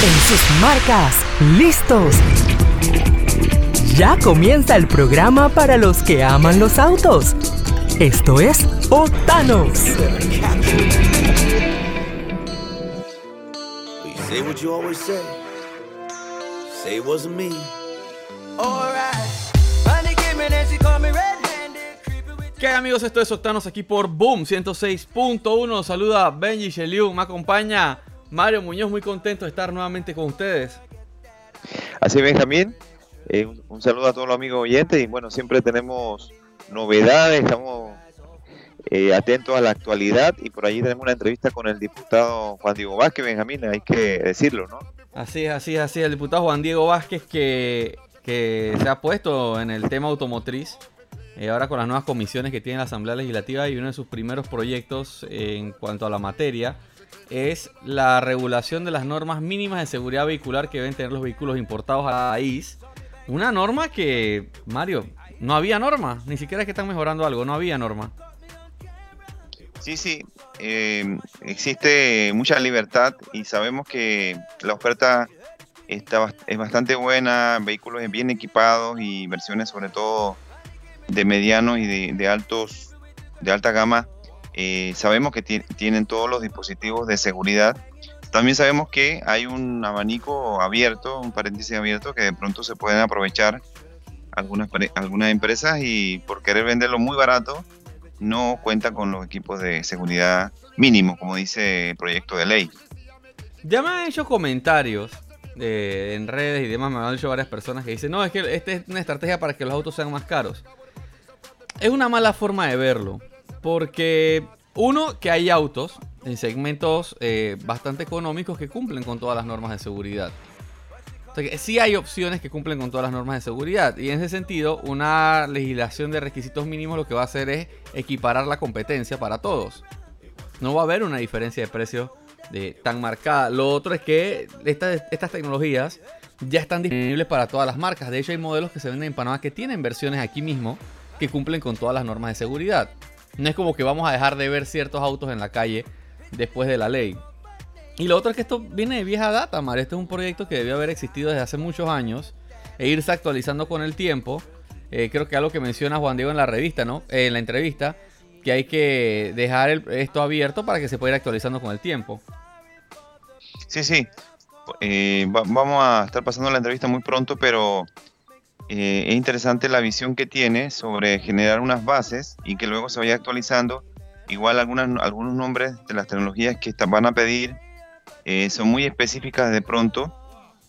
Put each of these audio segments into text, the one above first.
En sus marcas, listos. Ya comienza el programa para los que aman los autos. Esto es Otanos. Say what you always say. Say it wasn't me. ¿Qué hay, amigos? Esto es Octanos aquí por Boom 106.1. Saluda Benji Sheliu, me acompaña Mario Muñoz, muy contento de estar nuevamente con ustedes. Así Benjamín, eh, un, un saludo a todos los amigos oyentes y bueno, siempre tenemos novedades, estamos eh, atentos a la actualidad y por allí tenemos una entrevista con el diputado Juan Diego Vázquez, Benjamín, hay que decirlo, ¿no? Así es, así es, así es. El diputado Juan Diego Vázquez que, que se ha puesto en el tema automotriz. eh, ahora con las nuevas comisiones que tiene la Asamblea Legislativa y uno de sus primeros proyectos en cuanto a la materia es la regulación de las normas mínimas de seguridad vehicular que deben tener los vehículos importados al país. Una norma que, Mario, no había norma, ni siquiera es que están mejorando algo, no había norma. Sí, sí, eh, existe mucha libertad y sabemos que la oferta está, es bastante buena, vehículos bien equipados y versiones sobre todo de medianos y de altos, de alta gama. Eh, sabemos que ti- tienen todos los dispositivos de seguridad. También sabemos que hay un abanico abierto, un paréntesis abierto que de pronto se pueden aprovechar algunas, algunas empresas y por querer venderlo muy barato no cuenta con los equipos de seguridad mínimos, como dice el proyecto de ley. Ya me han hecho comentarios eh, en redes y demás, me han dicho varias personas que dicen, no, es que esta es una estrategia para que los autos sean más caros. Es una mala forma de verlo, porque uno, que hay autos en segmentos eh, bastante económicos que cumplen con todas las normas de seguridad. O sea que sí hay opciones que cumplen con todas las normas de seguridad. Y en ese sentido, una legislación de requisitos mínimos lo que va a hacer es equiparar la competencia para todos. No va a haber una diferencia de precio de, tan marcada. Lo otro es que estas tecnologías ya están disponibles para todas las marcas. De hecho, hay modelos que se venden en Panamá que tienen versiones aquí mismo que cumplen con todas las normas de seguridad. No es como que vamos a dejar de ver ciertos autos en la calle después de la ley. Y lo otro es que esto viene de vieja data, Mar. Este es un proyecto que debió haber existido desde hace muchos años e irse actualizando con el tiempo. Eh, creo que algo que menciona Juan Diego en la revista, ¿no? Eh, en la entrevista, que hay que dejar esto abierto para que se pueda ir actualizando con el tiempo. Sí, sí, eh, va- vamos a estar pasando la entrevista muy pronto, pero eh, es interesante la visión que tiene sobre generar unas bases y que luego se vaya actualizando. Igual algunas, algunos nombres de las tecnologías que van a pedir eh, son muy específicas de pronto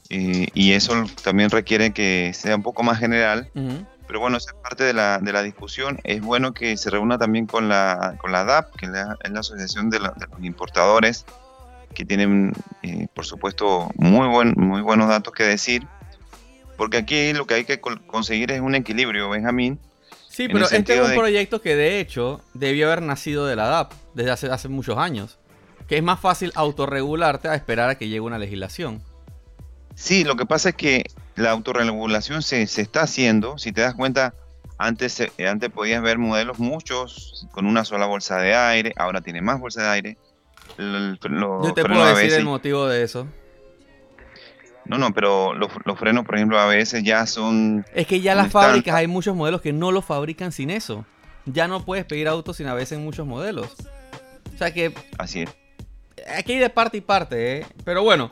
eh, y eso también requiere que sea un poco más general. Pero bueno, esa es parte de la, de la discusión. Es bueno que se reúna también con la, con la DAP, que es la, es la Asociación de, la- de los Importadores, que tienen, eh, por supuesto, muy, buen, muy buenos datos que decir. Porque aquí lo que hay que conseguir es un equilibrio, Benjamín. Sí, pero este es un de- proyecto que de hecho debió haber nacido de la DAP desde hace, hace muchos años. Que es más fácil autorregularte a esperar a que llegue una legislación. Sí, lo que pasa es que la autorregulación se, se está haciendo. Si te das cuenta, antes, antes podías ver modelos muchos con una sola bolsa de aire, ahora tiene más bolsa de aire. L- los Yo te puedo decir el motivo de eso. No, no, pero los, los frenos, por ejemplo, a veces ya son... Es que ya las fábricas hay muchos modelos que no lo fabrican sin eso. Ya no puedes pedir autos sin ABS en muchos modelos. O sea que Así es. aquí hay de parte y parte, ¿eh? Pero bueno,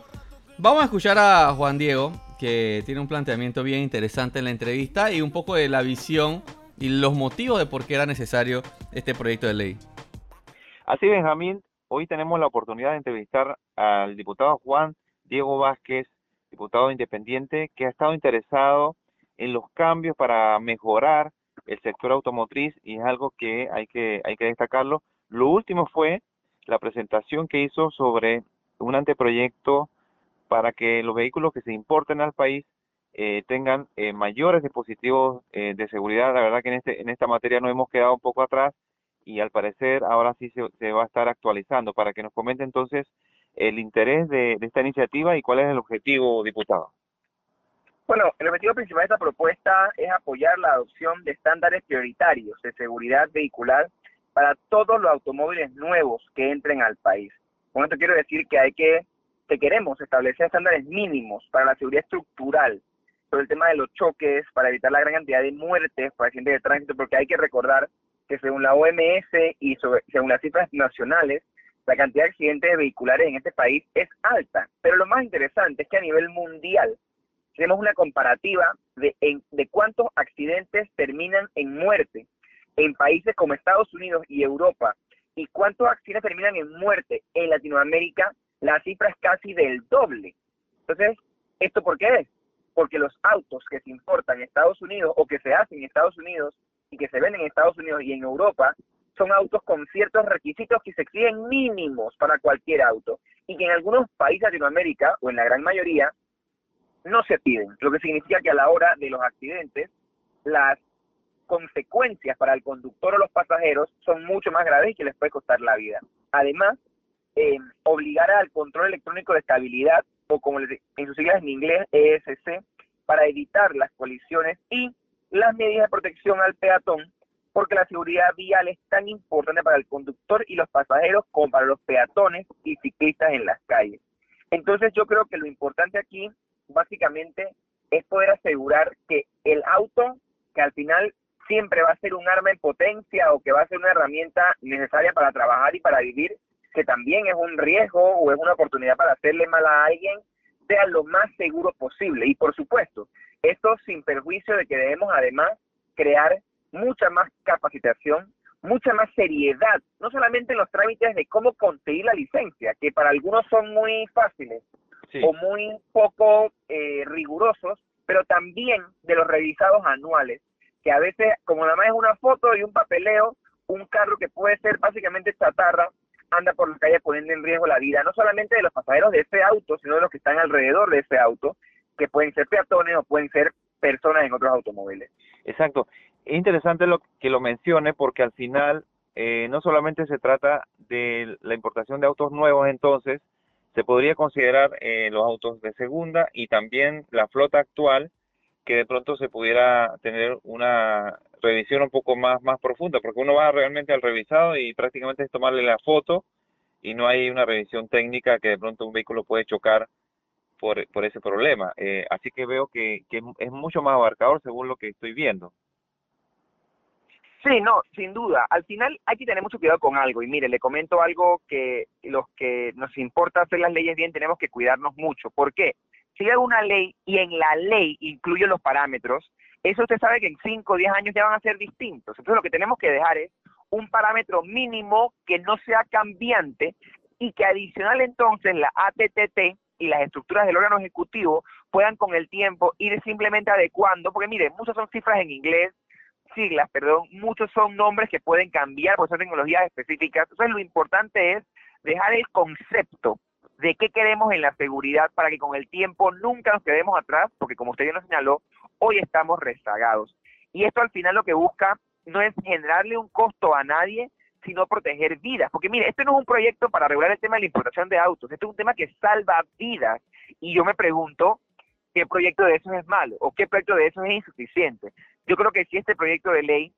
vamos a escuchar a Juan Diego, que tiene un planteamiento bien interesante en la entrevista y un poco de la visión y los motivos de por qué era necesario este proyecto de ley. Así, Benjamín, hoy tenemos la oportunidad de entrevistar al diputado Juan Diego Vázquez, diputado independiente, que ha estado interesado en los cambios para mejorar el sector automotriz y es algo que hay que, hay que destacarlo. Lo último fue la presentación que hizo sobre un anteproyecto para que los vehículos que se importen al país eh, tengan eh, mayores dispositivos eh, de seguridad. La verdad que en, este, en esta materia nos hemos quedado un poco atrás y al parecer ahora sí se, se va a estar actualizando. Para que nos comente entonces el interés de, de esta iniciativa y cuál es el objetivo, diputado. Bueno, el objetivo principal de esta propuesta es apoyar la adopción de estándares prioritarios de seguridad vehicular para todos los automóviles nuevos que entren al país. Con esto quiero decir que hay que que queremos establecer estándares mínimos para la seguridad estructural, sobre el tema de los choques, para evitar la gran cantidad de muertes por accidentes de tránsito, porque hay que recordar que según la OMS y según las cifras nacionales, la cantidad de accidentes vehiculares en este país es alta. Pero lo más interesante es que a nivel mundial tenemos una comparativa de, cuántos accidentes terminan en muerte en países como Estados Unidos y Europa y cuántos accidentes terminan en muerte en Latinoamérica, la cifra es casi del doble. Entonces, ¿esto por qué es? Porque los autos que se importan en Estados Unidos o que se hacen en Estados Unidos y que se venden en Estados Unidos y en Europa son autos con ciertos requisitos que se exigen mínimos para cualquier auto y que en algunos países de Latinoamérica o en la gran mayoría no se piden, lo que significa que a la hora de los accidentes las consecuencias para el conductor o los pasajeros son mucho más graves y que les puede costar la vida. Además, eh, obligar al control electrónico de estabilidad, o como en sus siglas en inglés, ESC, para evitar las colisiones y las medidas de protección al peatón, porque la seguridad vial es tan importante para el conductor y los pasajeros como para los peatones y ciclistas en las calles. Entonces yo creo que lo importante aquí básicamente es poder asegurar que el auto, que al final siempre va a ser un arma en potencia o que va a ser una herramienta necesaria para trabajar y para vivir, que también es un riesgo o es una oportunidad para hacerle mal a alguien, sea lo más seguro posible. Y por supuesto, esto sin perjuicio de que debemos además crear mucha más capacitación, mucha más seriedad, no solamente en los trámites de cómo conseguir la licencia, que para algunos son muy fáciles o muy poco eh, rigurosos, pero también de los revisados anuales, que a veces, como nada más es una foto y un papeleo, un carro que puede ser básicamente chatarra, anda por la calle poniendo en riesgo la vida, no solamente de los pasajeros de ese auto, sino de los que están alrededor de ese auto, que pueden ser peatones o pueden ser personas en otros automóviles. Exacto. Es interesante lo que lo mencione porque al final eh, no solamente se trata de la importación de autos nuevos entonces, se podría considerar eh, los autos de segunda y también la flota actual que de pronto se pudiera tener una revisión un poco más, más profunda, porque uno va realmente al revisado y prácticamente es tomarle la foto y no hay una revisión técnica que de pronto un vehículo puede chocar por, por ese problema. Eh, así que veo que, que es mucho más abarcador según lo que estoy viendo. Sí, no, sin duda. Al final hay que tener mucho cuidado con algo. Y mire, le comento algo que los que nos importa hacer las leyes bien tenemos que cuidarnos mucho. ¿Por qué? si hay una ley y en la ley incluye los parámetros, eso usted sabe que en 5 o 10 años ya van a ser distintos. Entonces lo que tenemos que dejar es un parámetro mínimo que no sea cambiante y que adicional entonces la ATTT y las estructuras del órgano ejecutivo puedan con el tiempo ir simplemente adecuando, porque mire, muchas son cifras en inglés, siglas, perdón, muchos son nombres que pueden cambiar por son tecnologías específicas. Entonces lo importante es dejar el concepto de qué queremos en la seguridad para que con el tiempo nunca nos quedemos atrás, porque como usted ya nos señaló, hoy estamos rezagados. Y esto al final lo que busca no es generarle un costo a nadie, sino proteger vidas. Porque mire, este no es un proyecto para regular el tema de la importación de autos, este es un tema que salva vidas. Y yo me pregunto, ¿qué proyecto de esos es malo? ¿O qué proyecto de esos es insuficiente? Yo creo que si este proyecto de ley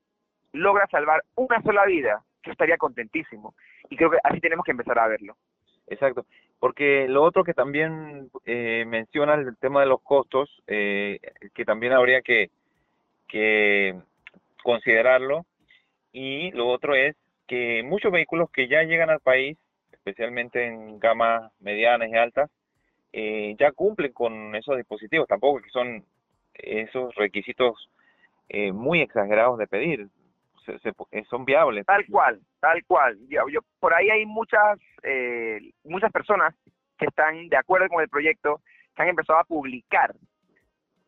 logra salvar una sola vida, yo estaría contentísimo. Y creo que así tenemos que empezar a verlo. Exacto, porque lo otro que también eh, menciona el tema de los costos, eh, que también habría que, que considerarlo, y lo otro es que muchos vehículos que ya llegan al país, especialmente en gamas medianas y altas, eh, ya cumplen con esos dispositivos, tampoco que son esos requisitos eh, muy exagerados de pedir. Eh, son viables. Tal cual, tal cual. Yo, yo, por ahí hay muchas, eh, muchas personas que están de acuerdo con el proyecto, que han empezado a publicar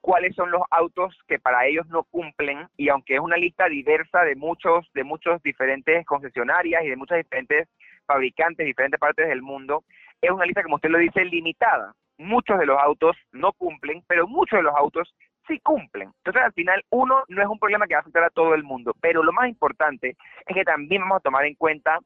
cuáles son los autos que para ellos no cumplen y aunque es una lista diversa de muchos de muchos diferentes concesionarias y de muchas diferentes fabricantes de diferentes partes del mundo, es una lista como usted lo dice limitada. Muchos de los autos no cumplen, pero muchos de los autos sí cumplen. Entonces, al final, uno no es un problema que va a afectar a todo el mundo, pero lo más importante es que también vamos a tomar en cuenta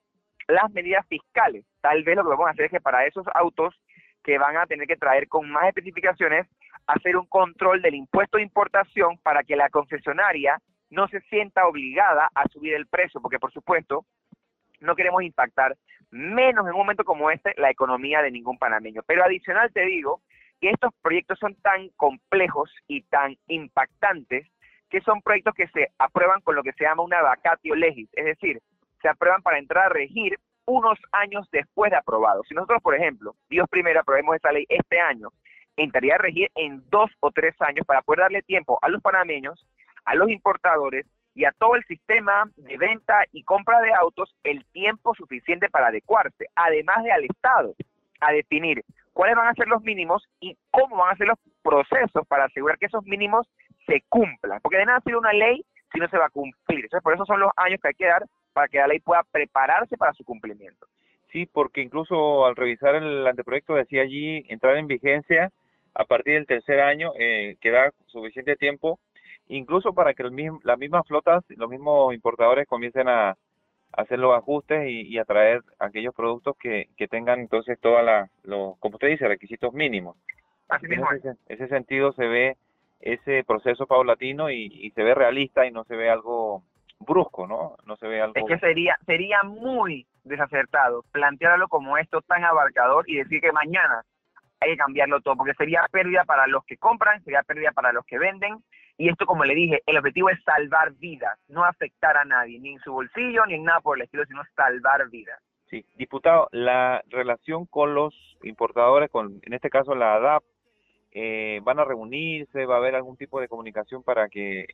las medidas fiscales. Tal vez lo que vamos a hacer es que para esos autos que van a tener que traer con más especificaciones, hacer un control del impuesto de importación para que la concesionaria no se sienta obligada a subir el precio, porque por supuesto no queremos impactar menos en un momento como este, la economía de ningún panameño. Pero adicional te digo que estos proyectos son tan complejos y tan impactantes que son proyectos que se aprueban con lo que se llama una vacatio legis, es decir, se aprueban para entrar a regir unos años después de aprobado. Si nosotros, por ejemplo, Dios primero aprobemos esa ley este año, entraría a regir en dos o tres años para poder darle tiempo a los panameños, a los importadores y a todo el sistema de venta y compra de autos el tiempo suficiente para adecuarse, además de al Estado, a definir cuáles van a ser los mínimos y cómo van a ser los procesos para asegurar que esos mínimos se cumplan. Porque de nada sirve una ley si no se va a cumplir. Entonces, por eso son los años que hay que dar para que la ley pueda prepararse para su cumplimiento. Sí, porque incluso al revisar el anteproyecto decía allí entrar en vigencia a partir del tercer año, eh, que da suficiente tiempo, incluso para que las mismas flotas, los mismos importadores comiencen a, hacer los ajustes y, a traer aquellos productos que, que tengan entonces todas las, los, como usted dice, requisitos mínimos. Así mismo. En ese, ese, sentido se ve ese proceso paulatino y, y se ve realista y no se ve algo brusco, ¿no? No se ve algo... Es que sería, sería muy desacertado plantearlo como esto tan abarcador y decir que mañana hay que cambiarlo todo, porque sería pérdida para los que compran, sería pérdida para los que venden, y esto, como le dije, el objetivo es salvar vidas, no afectar a nadie, ni en su bolsillo, ni en nada por el estilo, sino salvar vidas. Sí, diputado, la relación con los importadores, con en este caso la ADAP, eh, ¿van a reunirse? ¿Va a haber algún tipo de comunicación para que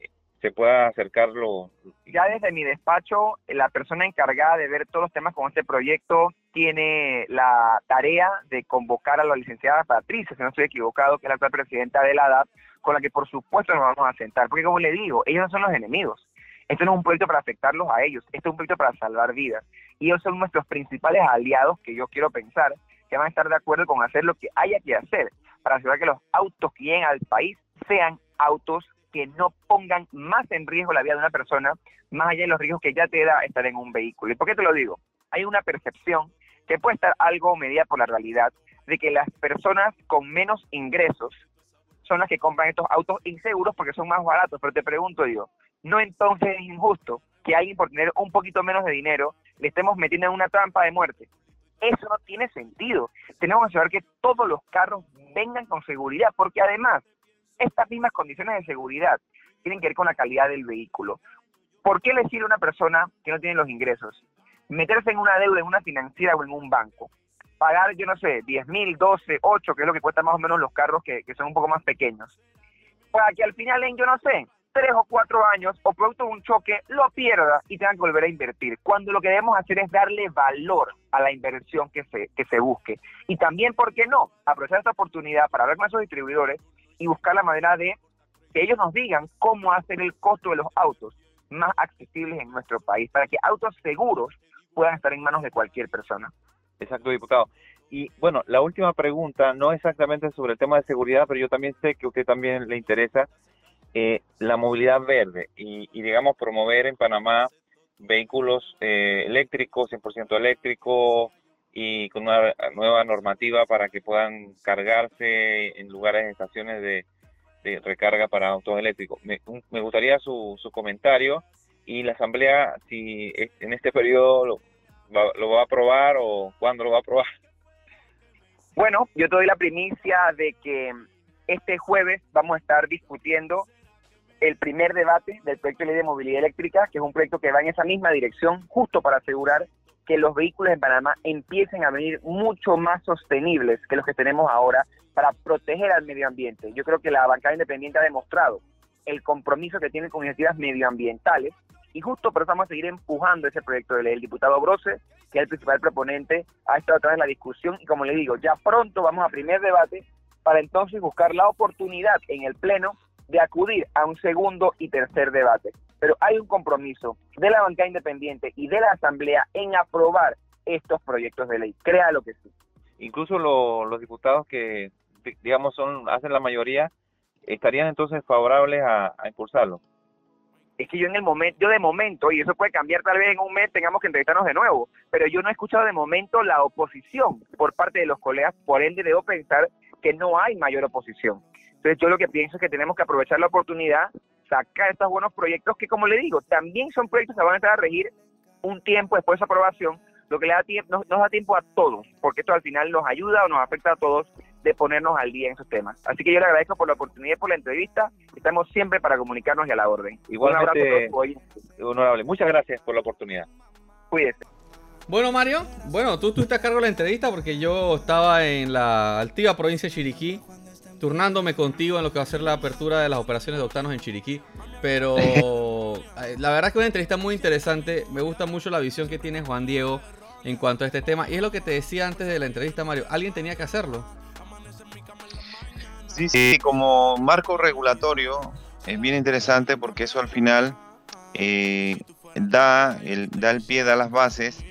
se pueda acercarlo. Ya desde mi despacho, la persona encargada de ver todos los temas con este proyecto tiene la tarea de convocar a la licenciada Patricia, si no estoy equivocado, que es la actual presidenta de la ADAP, con la que por supuesto nos vamos a sentar, porque como le digo, ellos no son los enemigos. Esto no es un proyecto para afectarlos a ellos, esto es un proyecto para salvar vidas. Y ellos son nuestros principales aliados que yo quiero pensar que van a estar de acuerdo con hacer lo que haya que hacer para asegurar que los autos que lleguen al país sean autos que no pongan más en riesgo la vida de una persona, más allá de los riesgos que ya te da estar en un vehículo. ¿Y por qué te lo digo? Hay una percepción que puede estar algo medida por la realidad de que las personas con menos ingresos las que compran estos autos inseguros porque son más baratos. Pero te pregunto, digo, ¿no entonces es injusto que alguien por tener un poquito menos de dinero le estemos metiendo en una trampa de muerte? Eso no tiene sentido. Tenemos que saber que todos los carros vengan con seguridad, porque además estas mismas condiciones de seguridad tienen que ver con la calidad del vehículo. ¿Por qué le sirve a una persona que no tiene los ingresos meterse en una deuda en una financiera o en un banco? Pagar, yo no sé, 10 mil, 12, 8, que es lo que cuesta más o menos los carros que, que son un poco más pequeños. Para que al final en, yo no sé, tres o cuatro años o producto de un choque lo pierda y tenga que volver a invertir. Cuando lo que debemos hacer es darle valor a la inversión que se, que se busque. Y también, ¿por qué no? Aprovechar esta oportunidad para hablar con esos distribuidores y buscar la manera de que ellos nos digan cómo hacer el costo de los autos más accesibles en nuestro país, para que autos seguros puedan estar en manos de cualquier persona. Exacto, diputado. Y bueno, la última pregunta, no exactamente sobre el tema de seguridad, pero yo también sé que a usted también le interesa eh, la movilidad verde y, digamos, promover en Panamá vehículos eh, eléctricos, 100% eléctricos, y con una nueva normativa para que puedan cargarse en lugares, de estaciones de, recarga para autos eléctricos. Me, gustaría su, su, comentario y la Asamblea, si en este periodo lo va, a aprobar o cuándo lo va a aprobar. Bueno, yo te doy la primicia de que este jueves vamos a estar discutiendo el primer debate del proyecto de ley de movilidad eléctrica, que es un proyecto que va en esa misma dirección, justo para asegurar que los vehículos en Panamá empiecen a venir mucho más sostenibles que los que tenemos ahora para proteger al medio ambiente. Yo creo que la bancada independiente ha demostrado el compromiso que tiene con iniciativas medioambientales y justo por eso vamos a seguir empujando ese proyecto de ley. El diputado Brose, que es el principal proponente, ha estado atrás de la discusión y como le digo, ya pronto vamos a primer debate para entonces buscar la oportunidad en el Pleno de acudir a un segundo y tercer debate pero hay un compromiso de la bancada independiente y de la Asamblea en aprobar estos proyectos de ley. Créalo que sí. Incluso los diputados que, digamos, son hacen la mayoría, estarían entonces favorables a, impulsarlo. Es que yo en el momento, yo de momento, y eso puede cambiar tal vez en un mes, tengamos que entrevistarnos de nuevo, pero yo no he escuchado de momento la oposición por parte de los colegas, por ende debo pensar que no hay mayor oposición. Entonces yo lo que pienso es que tenemos que aprovechar la oportunidad sacar estos buenos proyectos que, como le digo, también son proyectos que van a entrar a regir un tiempo después de su aprobación, lo que le da tiempo, nos, nos da tiempo a todos, porque esto al final nos ayuda o nos afecta a todos de ponernos al día en esos temas. Así que yo le agradezco por la oportunidad y por la entrevista. Estamos siempre para comunicarnos y a la orden. Igualmente, Un abrazo a todos hoy. Honorable, muchas gracias por la oportunidad. Cuídese. Bueno, Mario, bueno, tú estuviste a cargo de la entrevista porque yo estaba en la altiva provincia de Chiriquí, turnándome contigo en lo que va a ser la apertura de las operaciones de octanos en Chiriquí. Pero eh, la verdad que una entrevista muy interesante. Me gusta mucho la visión que tiene Juan Diego en cuanto a este tema. Y es lo que te decía antes de la entrevista, Mario. Alguien tenía que hacerlo. Sí, sí, como marco regulatorio es bien interesante porque eso al final eh, da, el, da el pie, da las bases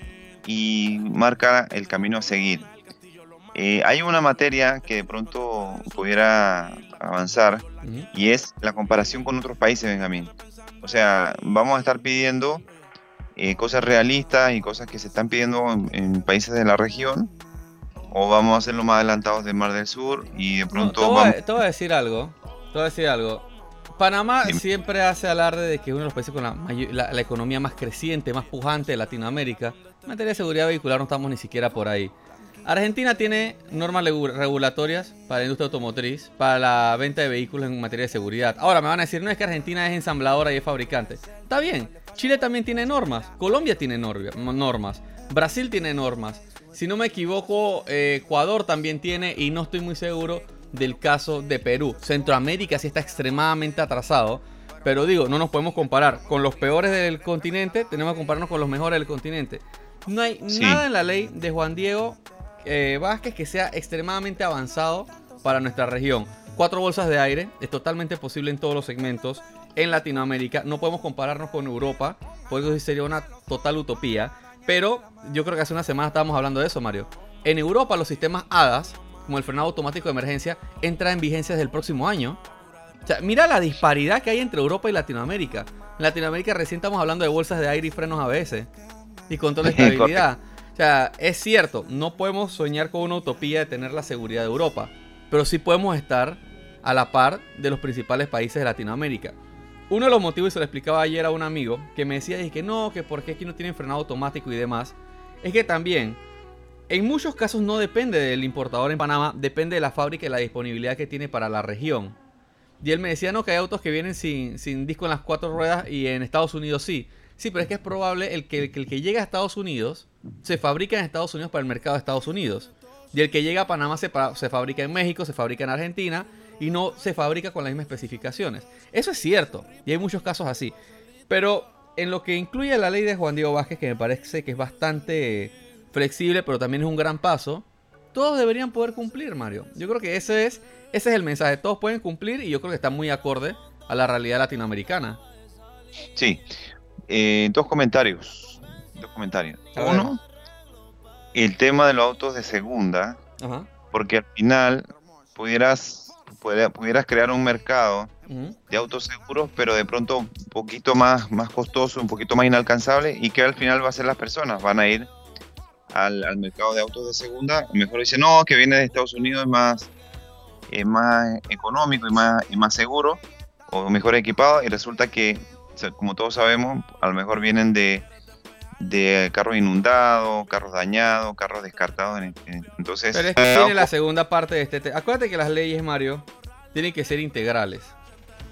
y marca el camino a seguir. Eh, hay una materia que de pronto pudiera avanzar y es la comparación con otros países, Benjamín. O sea, vamos a estar pidiendo eh, cosas realistas y cosas que se están pidiendo en, en países de la región, o vamos a hacerlo más adelantados del Mar del Sur y de No, pronto te, voy a, vamos... te voy a decir algo. Te voy a decir algo. Panamá Dime. siempre hace alarde de que es uno de los países con la, la- la economía más creciente, más pujante de Latinoamérica. En materia de seguridad vehicular no estamos ni siquiera por ahí. Argentina tiene normas regulatorias para la industria automotriz, para la venta de vehículos en materia de seguridad. Ahora me van a decir, no es que Argentina es ensambladora y es fabricante. Está bien, Chile también tiene normas, Colombia tiene norma- normas, Brasil tiene normas. Si no me equivoco, eh, Ecuador también tiene y no estoy muy seguro del caso de Perú. Centroamérica sí está extremadamente atrasado. Pero digo, no nos podemos comparar con los peores del continente, tenemos que compararnos con los mejores del continente. No hay Sí. nada en la ley de Juan Diego eh, Vázquez que sea extremadamente avanzado para nuestra región. Cuatro bolsas de aire es totalmente posible en todos los segmentos. En Latinoamérica no podemos compararnos con Europa, porque eso sería una total utopía. Pero yo creo que hace una semana estábamos hablando de eso, Mario. En Europa los sistemas HADAS, como el frenado automático de emergencia, entra en vigencia desde el próximo año. O sea, mira la disparidad que hay entre Europa y Latinoamérica. En Latinoamérica recién estamos hablando de bolsas de aire y frenos ABS. Y control de estabilidad. O sea, es cierto, no podemos soñar con una utopía de tener la seguridad de Europa. Pero sí podemos estar a la par de los principales países de Latinoamérica. Uno de los motivos, y se lo explicaba ayer a un amigo, que me decía y que no, que por qué aquí no tienen frenado automático y demás, es que también, en muchos casos no depende del importador en Panamá, depende de la fábrica y la disponibilidad que tiene para la región. Y él me decía, no, que hay autos que vienen sin, sin disco en las cuatro ruedas y en Estados Unidos sí. Sí, pero es que es probable el que el que llega a Estados Unidos se fabrica en Estados Unidos para el mercado de Estados Unidos. Y el que llega a Panamá se, se fabrica en México, se fabrica en Argentina y no se fabrica con las mismas especificaciones. Eso es cierto, y hay muchos casos así. Pero en lo que incluye la ley de Juan Diego Vázquez, que me parece que es bastante flexible, pero también es un gran paso, todos deberían poder cumplir, Mario. Yo creo que ese es, ese es el mensaje. Todos pueden cumplir y yo creo que está muy acorde a la realidad latinoamericana. Sí, eh, dos comentarios. Dos comentarios. Uno, el tema de los autos de segunda, Ajá. porque al final pudieras, pudiera- pudieras crear un mercado de autos seguros, pero de pronto un poquito más, más costoso, un poquito más inalcanzable, y que al final va a ser las personas, van a ir al, al mercado de autos de segunda, mejor dice, no, que viene de Estados Unidos es más, es más económico y más, y más seguro, o mejor equipado, y resulta que, como todos sabemos, a lo mejor vienen de, de carros inundados, carros dañados, carros descartados, en- en- entonces... Pero es que viene la segunda parte de este tema. Acuérdate que las leyes, Mario, tienen que ser integrales.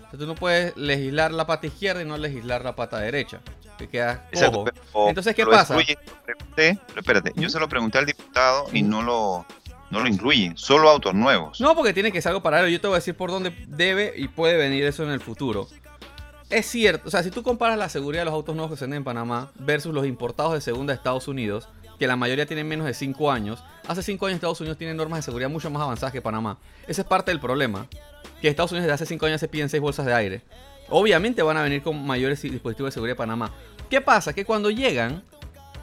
O sea, tú no puedes legislar la pata izquierda y no legislar la pata derecha. Te quedas Exacto, cojo. pero Entonces, ¿qué pasa? excluye, lo pregunté, pero espérate, yo se lo pregunté al diputado y no lo, no lo incluye, solo autos nuevos. No, porque tiene que ser algo paralelo. Yo te voy a decir por dónde debe y puede venir eso en el futuro. Es cierto, o sea, si tú comparas la seguridad de los autos nuevos que se venden en Panamá versus los importados de segunda de Estados Unidos, que la mayoría tienen menos de 5 años, hace 5 años Estados Unidos tiene normas de seguridad mucho más avanzadas que Panamá. Ese es parte del problema. Que Estados Unidos desde hace 5 años se piden 6 bolsas de aire. Obviamente van a venir con mayores dispositivos de seguridad de Panamá. ¿Qué pasa? Que cuando llegan,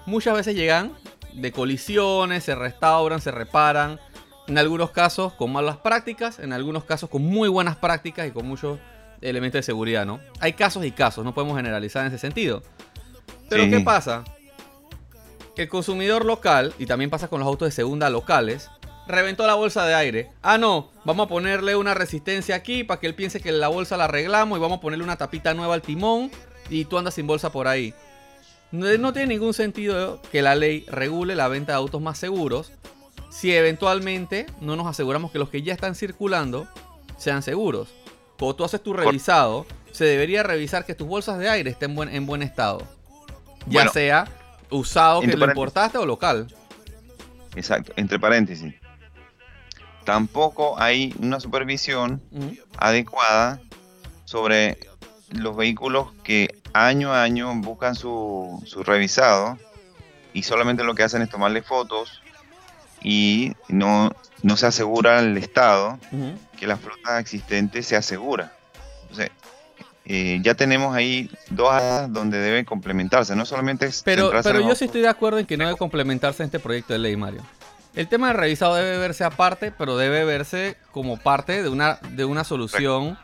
muchas veces llegan de colisiones, se restauran, se reparan. En algunos casos con malas prácticas, en algunos casos con muy buenas prácticas y con muchos elementos de seguridad, ¿no? Hay casos y casos, no podemos generalizar en ese sentido. Pero Sí. ¿qué pasa? Que el consumidor local, y también pasa con los autos de segunda locales, reventó la bolsa de aire. Ah, no, vamos a ponerle una resistencia aquí para que él piense que la bolsa la arreglamos y vamos a ponerle una tapita nueva al timón y tú andas sin bolsa por ahí. No, no tiene ningún sentido que la ley regule la venta de autos más seguros si eventualmente no nos aseguramos que los que ya están circulando sean seguros. Cuando tú haces tu revisado, se debería revisar que tus bolsas de aire estén buen- en buen estado. Ya Bueno, sea usado que lo importaste o local. Exacto, entre paréntesis. Tampoco hay una supervisión adecuada sobre los vehículos que año a año buscan su, su revisado y solamente lo que hacen es tomarle fotos y no, no se asegura el Estado Ujú. Que la flota existente se asegura. Entonces, eh, ya tenemos ahí dos áreas donde debe complementarse, no solamente es Pero, pero yo sí estoy de acuerdo en que no debe complementarse en este proyecto de ley, Mario. El tema del revisado debe verse aparte, pero debe verse como parte de una, de una solución.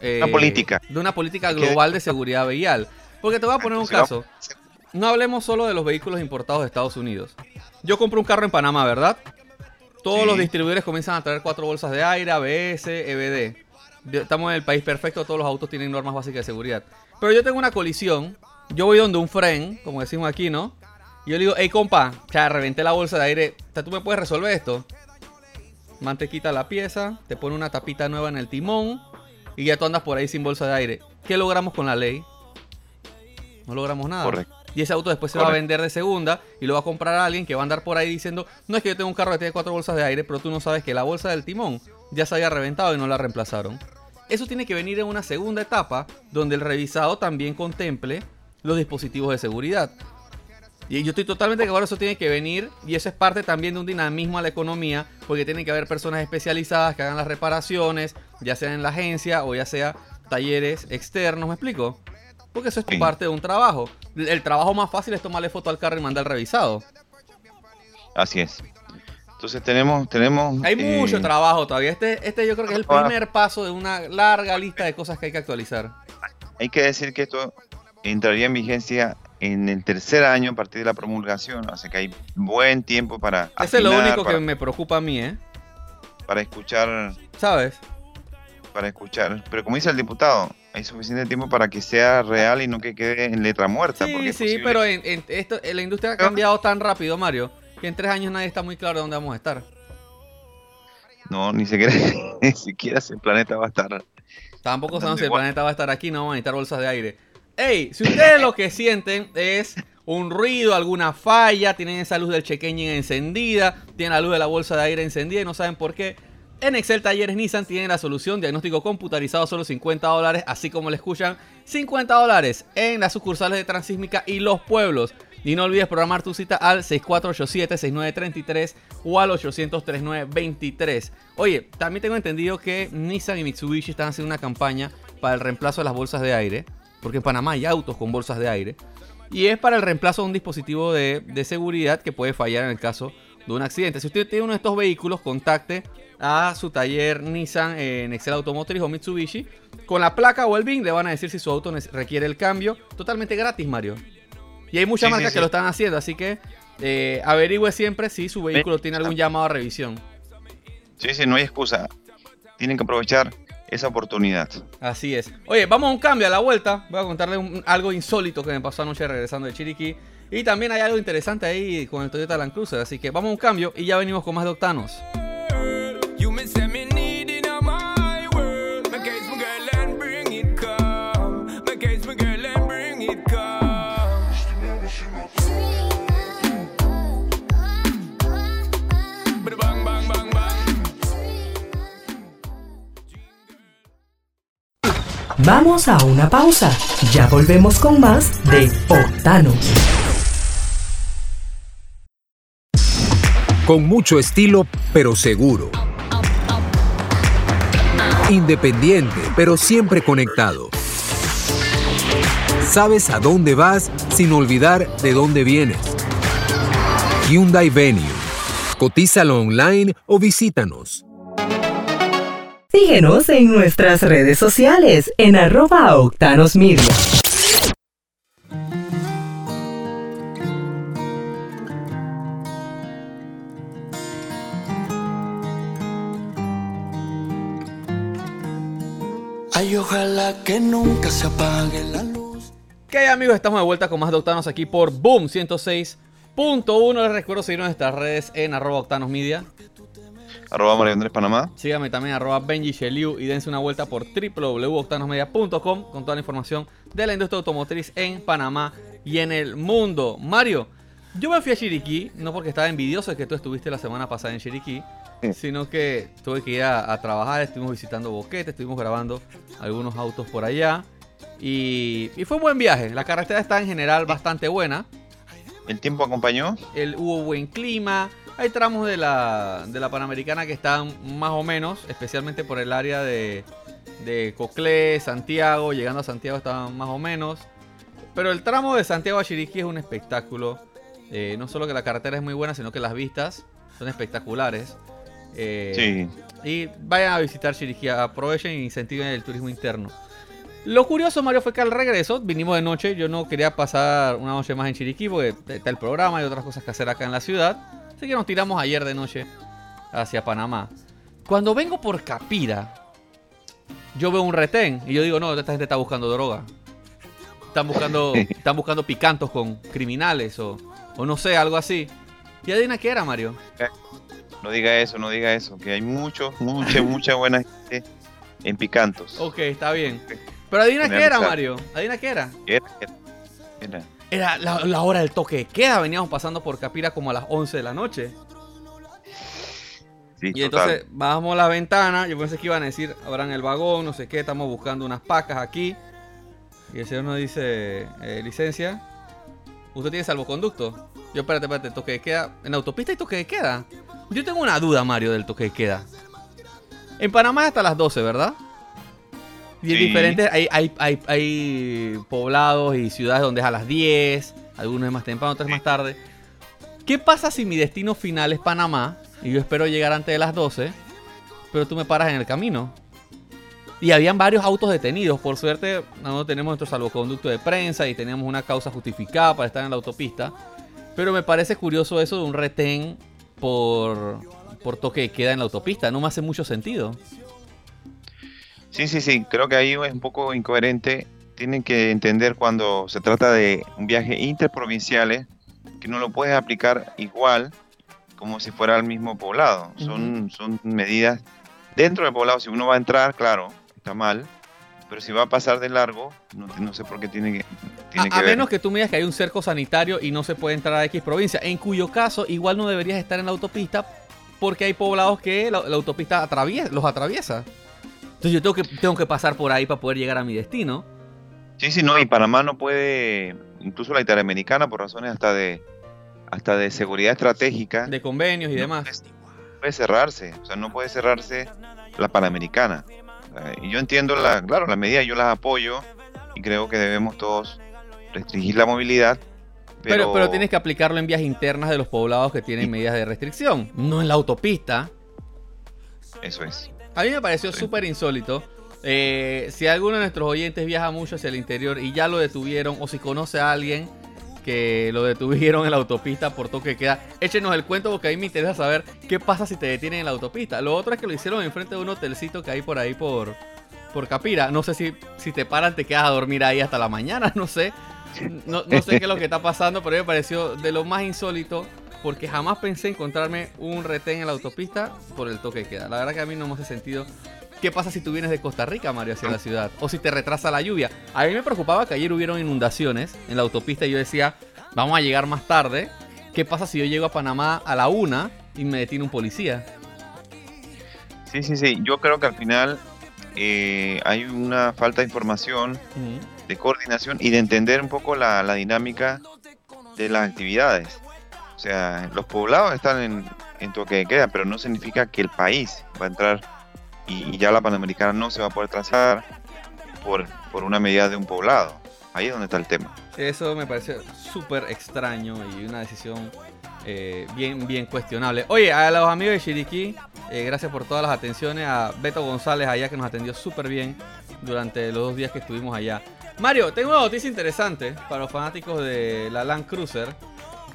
eh, Una política. De una política global de seguridad vial. Porque te voy a poner un caso. No hablemos solo de los vehículos importados de Estados Unidos. Yo compro un carro en Panamá, ¿verdad? Todos Sí. los distribuidores comienzan a traer cuatro bolsas de aire, ABS, EBD. Estamos en el país perfecto, todos los autos tienen normas básicas de seguridad. Pero yo tengo una colisión, yo voy donde un fren, como decimos aquí, ¿no? Y yo le digo, hey compa, ya reventé la bolsa de aire, o sea, ¿tú me puedes resolver esto? Man te quita la pieza, te pone una tapita nueva en el timón y ya tú andas por ahí sin bolsa de aire. ¿Qué logramos con la ley? No logramos nada. Correcto. Y ese auto después se va a vender de segunda y lo va a comprar a alguien que va a andar por ahí diciendo, no es que yo tengo un carro que tiene cuatro bolsas de aire, pero tú no sabes que la bolsa del timón ya se había reventado y no la reemplazaron. Eso tiene que venir en una segunda etapa donde el revisado también contemple los dispositivos de seguridad. Y yo estoy totalmente de acuerdo, eso tiene que venir y eso es parte también de un dinamismo a la economía, porque tiene que haber personas especializadas que hagan las reparaciones, ya sea en la agencia o ya sea talleres externos, ¿me explico? Porque eso es Sí. parte de un trabajo. El trabajo más fácil es tomarle foto al carro y mandar revisado. Así es. Entonces tenemos, tenemos. Hay eh, mucho trabajo todavía. Este, este yo creo que es el trabajo. primer paso de una larga lista de cosas que hay que actualizar. Hay que decir que esto entraría en vigencia en el tercer año a partir de la promulgación, así que hay buen tiempo para Eso es lo único para, que me preocupa a mí, ¿eh? para escuchar, ¿Sabes? para escuchar. Pero como dice el diputado, hay suficiente tiempo para que sea real y no que quede en letra muerta. Sí, sí, pero en, en esto, en la industria ha cambiado tan rápido, Mario, que en tres años nadie está muy claro de dónde vamos a estar. no, ni siquiera, ni siquiera ese planeta va a estar. Tampoco sabemos ¿Dónde si el planeta va a estar aquí, no vamos a necesitar bolsas de aire. Ey, si ustedes lo que sienten es un ruido, alguna falla, tienen esa luz del check encendida, tienen la luz de la bolsa de aire encendida y no saben por qué, en Excel Talleres Nissan tienen la solución, diagnóstico computarizado, solo 50 dólares, así como le escuchan, 50 dólares en las sucursales de Transísmica y los pueblos. Y no olvides programar tu cita al 6487-6933 o al 800-3923. Oye, también tengo entendido que Nissan y Mitsubishi están haciendo una campaña para el reemplazo de las bolsas de aire, porque en Panamá hay autos con bolsas de aire, y es para el reemplazo de un dispositivo de, de seguridad que puede fallar en el caso un accidente. Si usted tiene uno de estos vehículos, contacte a su taller Nissan en Excel Automotriz o Mitsubishi. Con la placa o el BIN le van a decir si su auto requiere el cambio. Totalmente gratis, Mario. Y hay muchas Sí, sí, marcas sí. que lo están haciendo, así que eh, averigüe siempre si su vehículo tiene algún llamado a revisión. Sí, sí, no hay excusa. Tienen que aprovechar esa oportunidad. Así es. Oye, vamos a un cambio a la vuelta. Voy a contarle un- algo insólito que me pasó anoche regresando de Chiriquí. Y también hay algo interesante ahí con el Toyota Land Cruiser. Así que vamos a un cambio y ya venimos con más de Octanos. Vamos a una pausa. Ya volvemos con más de Octanos. Con mucho estilo, pero seguro. Independiente, pero siempre conectado. Sabes a dónde vas sin olvidar de dónde vienes. Hyundai Venue. Cotízalo online o visítanos. Síguenos en nuestras redes sociales en arroba Octanos. Ay, ojalá que nunca se apague la luz. ¿Qué hay amigos? Estamos de vuelta con más de Octanos aquí por Boom 106.1. Les recuerdo seguirnos en nuestras redes en arroba Octanos Media. Arroba María Andrés Panamá. Síganme también arroba Benji Sheliu y dense una vuelta por www.octanosmedia.com con toda la información de la industria automotriz en Panamá y en el mundo. Mario, yo me fui a Chiriquí, no porque estaba envidioso de que tú estuviste la semana pasada en Chiriquí. Sino que tuve que ir a, a trabajar, estuvimos visitando Boquete, estuvimos grabando algunos autos por allá. Y, y fue un buen viaje. La carretera está en general bastante buena. ¿El tiempo acompañó? El, hubo buen clima. Hay tramos de la, de la Panamericana que están más o menos, especialmente por el área de, de Coclé, Santiago. Llegando a Santiago estaban más o menos. Pero el tramo de Santiago a Chiriquí es un espectáculo. Eh, no solo que la carretera es muy buena, sino que las vistas son espectaculares. Eh, Sí. y vayan a visitar Chiriquí, aprovechen e incentiven el turismo interno. Lo curioso, Mario, fue que al regreso, vinimos de noche, yo no quería pasar una noche más en Chiriquí porque está el programa y otras cosas que hacer acá en la ciudad. Así que nos tiramos ayer de noche hacia Panamá. Cuando vengo por Capira, yo veo un retén y yo digo, no, esta gente está buscando droga. Están buscando, están buscando picantos con criminales o, o no sé, algo así. ¿Y adivina qué era, Mario? No diga eso, no diga eso. Que hay mucho, mucha, mucha buena gente en Picantos. Ok, está bien. Pero adivina qué era. Mario. Adivina qué era. Era, era, era. Era la, la hora del toque de queda. Veníamos pasando por Capira como a las 11 de la noche. Sí, Y total. entonces bajamos la ventana. Yo pensé que iban a decir, abran el vagón, no sé qué. Estamos buscando unas pacas aquí. Y el señor nos dice, eh, licencia. ¿Usted tiene salvoconducto? Yo, espérate, espérate, toque de queda. ¿En la autopista hay toque de queda? Yo tengo una duda, Mario, del toque de queda. En Panamá es hasta las 12, ¿verdad? Y en Sí. diferentes, hay, hay, hay, hay poblados y ciudades donde es a las 10, algunos es más temprano, otros es más tarde. ¿Qué pasa si mi destino final es Panamá y yo espero llegar antes de las 12, pero tú me paras en el camino? Y habían varios autos detenidos. Por suerte, no tenemos nuestro salvoconducto de prensa y teníamos una causa justificada para estar en la autopista. Pero me parece curioso eso de un retén por, por toque de queda en la autopista. No me hace mucho sentido. Sí, sí, sí. Creo que ahí es un poco incoherente. Tienen que entender cuando se trata de un viaje interprovinciales que no lo puedes aplicar igual como si fuera al mismo poblado. Son, son medidas dentro del poblado. Si uno va a entrar, claro, está mal. Pero si va a pasar de largo, no, no sé por qué tiene que, tiene A, que a ver. menos que tú me digas que hay un cerco sanitario y no se puede entrar a X provincia. En cuyo caso, igual no deberías estar en la autopista porque hay poblados que la, la autopista atraviesa, los atraviesa. Entonces yo tengo que, tengo que pasar por ahí para poder llegar a mi destino. Sí, sí, no, y Panamá no puede, incluso la Interamericana, por razones hasta de hasta de seguridad estratégica, De convenios y no demás. puede- puede cerrarse, o sea, no puede cerrarse la Panamericana. Y yo entiendo, la, claro, las medidas yo las apoyo y creo que debemos todos restringir la movilidad, pero, Pero, pero tienes que aplicarlo en vías internas de los poblados que tienen medidas de restricción, no en la autopista. eso es. A mí me pareció Sí. súper insólito. Eh, si alguno de nuestros oyentes viaja mucho hacia el interior y ya lo detuvieron, o si conoce a alguien que lo detuvieron en la autopista por toque de queda, échenos el cuento porque a mí me interesa saber qué pasa si te detienen en la autopista. Lo otro es que lo hicieron enfrente de un hotelcito que hay por ahí por, por Capira. No sé si, si te paran, te quedas a dormir ahí hasta la mañana, no sé. No, no sé qué es lo que está pasando, pero a mí me pareció de lo más insólito porque jamás pensé encontrarme un retén en la autopista por el toque de queda. La verdad que a mí no me hace sentido. ¿Qué pasa si tú vienes de Costa Rica, Mario, hacia la ciudad? O si te retrasa la lluvia. A mí me preocupaba que ayer hubieron inundaciones en la autopista y yo decía, vamos a llegar más tarde. ¿Qué pasa si yo llego a Panamá a la una y me detiene un policía? Sí, sí, sí, yo creo que al final eh, hay una falta de información, de coordinación y de entender un poco la, la dinámica de las actividades. O sea, los poblados están en, en toque de queda, pero no significa que el país va a entrar y, ya la Panamericana no se va a poder trazar por, por una medida de un poblado. Ahí es donde está el tema. Eso me parece súper extraño y una decisión eh, bien, bien cuestionable. Oye, a los amigos de Chiriquí, eh, gracias por todas las atenciones. A Beto González allá que nos atendió súper bien durante los dos días que estuvimos allá. Mario, tengo una noticia interesante para los fanáticos de la Land Cruiser.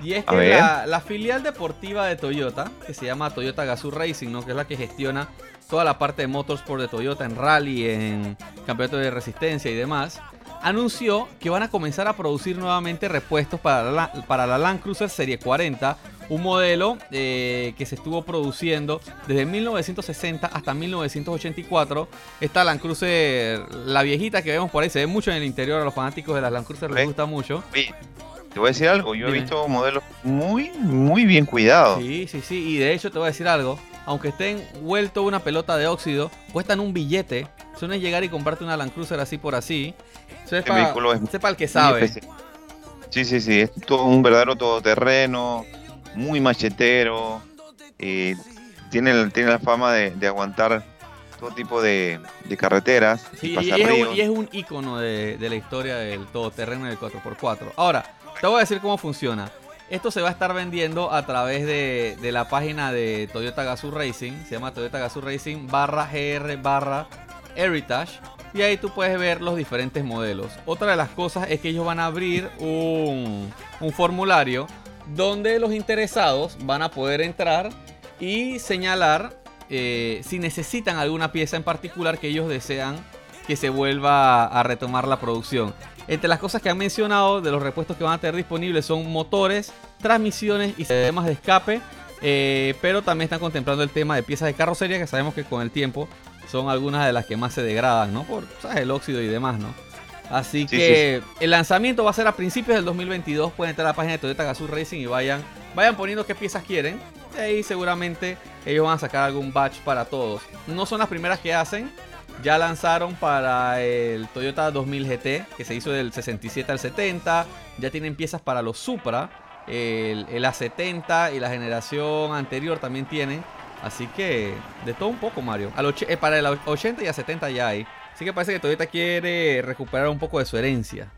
Y es que la, la filial deportiva de Toyota, que se llama Toyota Gazoo Racing, ¿no? que es la que gestiona toda la parte de motorsport de Toyota en rally, en campeonato de resistencia y demás, anunció que van a comenzar a producir nuevamente repuestos para la, para la Land Cruiser Serie 40, un modelo eh, que se estuvo produciendo desde 1960 hasta 1984. Esta Land Cruiser, la viejita que vemos por ahí, se ve mucho en el interior, a los fanáticos de las Land Cruiser les gusta mucho. Te voy a decir algo, yo he visto modelos muy, muy bien cuidados. Sí, sí, sí. Y de hecho te voy a decir algo. Aunque estén vuelto una pelota de óxido, cuestan un billete. Eso no es llegar y comprarte una Land Cruiser así por así. Eso es para es el que sabe. Sí, sí, sí, es todo un verdadero todoterreno, muy machetero, eh, tiene, tiene la fama de, de aguantar todo tipo de, de carreteras, Sí, y es un, y es un icono de, de la historia del todoterreno del 4x4. Ahora, te voy a decir cómo funciona. Esto se va a estar vendiendo a través de, la página de Toyota Gazoo Racing. Se llama Toyota Gazoo Racing barra GR barra Heritage. Y ahí tú puedes ver los diferentes modelos. Otra de las cosas es que ellos van a abrir un, un formulario donde los interesados van a poder entrar y señalar eh, si necesitan alguna pieza en particular que ellos desean que se vuelva a retomar la producción. Entre las cosas que han mencionado de los repuestos que van a tener disponibles son motores, transmisiones y sistemas de escape. eh, pero también están contemplando el tema de piezas de carrocería que sabemos que con el tiempo son algunas de las que más se degradan, ¿no? Por ¿sabes? el óxido y demás, ¿no? Así Sí, que el lanzamiento va a ser a principios del 2022. Pueden entrar a la página de Toyota Gazoo Racing y vayan, vayan poniendo qué piezas quieren. De ahí seguramente ellos van a sacar algún batch para todos. No son las primeras que hacen. Ya lanzaron para el Toyota 2000 GT, que se hizo del 67 al 70. Ya tienen piezas para los Supra. El, el A70 y la generación anterior también tienen. Así que de todo un poco, Mario. Eh, para el 80 y a 70 ya hay. Así que parece que Toyota quiere recuperar un poco de su herencia.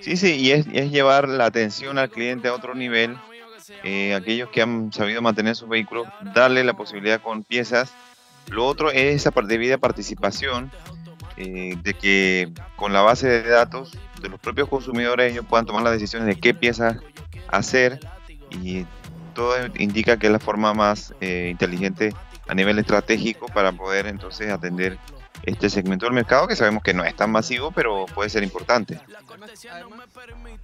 Sí, sí, y es, es llevar la atención al cliente a otro nivel. Eh, aquellos que han sabido mantener sus vehículos, darle la posibilidad con piezas. Lo otro es esa debida participación eh, de que con la base de datos de los propios consumidores ellos puedan tomar las decisiones de qué piezas hacer y todo indica que es la forma más eh, inteligente a nivel estratégico para poder entonces atender este segmento del mercado que sabemos que no es tan masivo pero puede ser importante.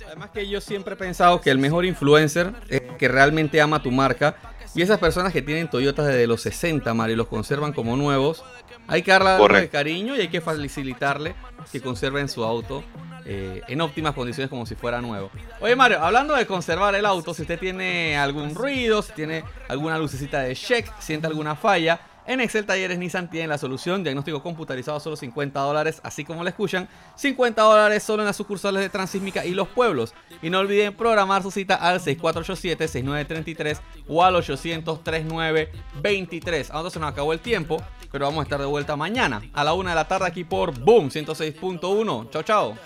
Además que yo siempre he pensado que el mejor influencer es el que realmente ama tu marca. Y esas personas que tienen Toyotas desde los 60, Mario, y los conservan como nuevos, hay que darle cariño y hay que facilitarle que conserven su auto eh, en óptimas condiciones como si fuera nuevo. Oye Mario, hablando de conservar el auto, si usted tiene algún ruido, si tiene alguna lucecita de check, siente alguna falla, en Excel Talleres Nissan tienen la solución, diagnóstico computarizado solo 50 dólares, así como le escuchan, 50 dólares solo en las sucursales de Transísmica y los pueblos. Y no olviden programar su cita al 6487-6933 o al 800-3923. Ahora se nos acabó el tiempo, pero vamos a estar de vuelta mañana a la una de la tarde aquí por Boom 106.1. Chao, chao.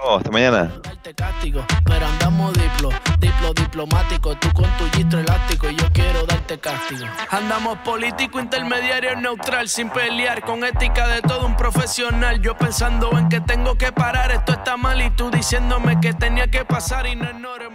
Oh, hasta mañana. castigo, pero andamos diplo, diplo diplomático, tú con tu gistro elástico y yo quiero darte castigo. Andamos político, intermediario, neutral, sin pelear, con ética de todo un profesional. Yo pensando en que tengo que parar, esto está mal y tú diciéndome que tenía que pasar y no ignores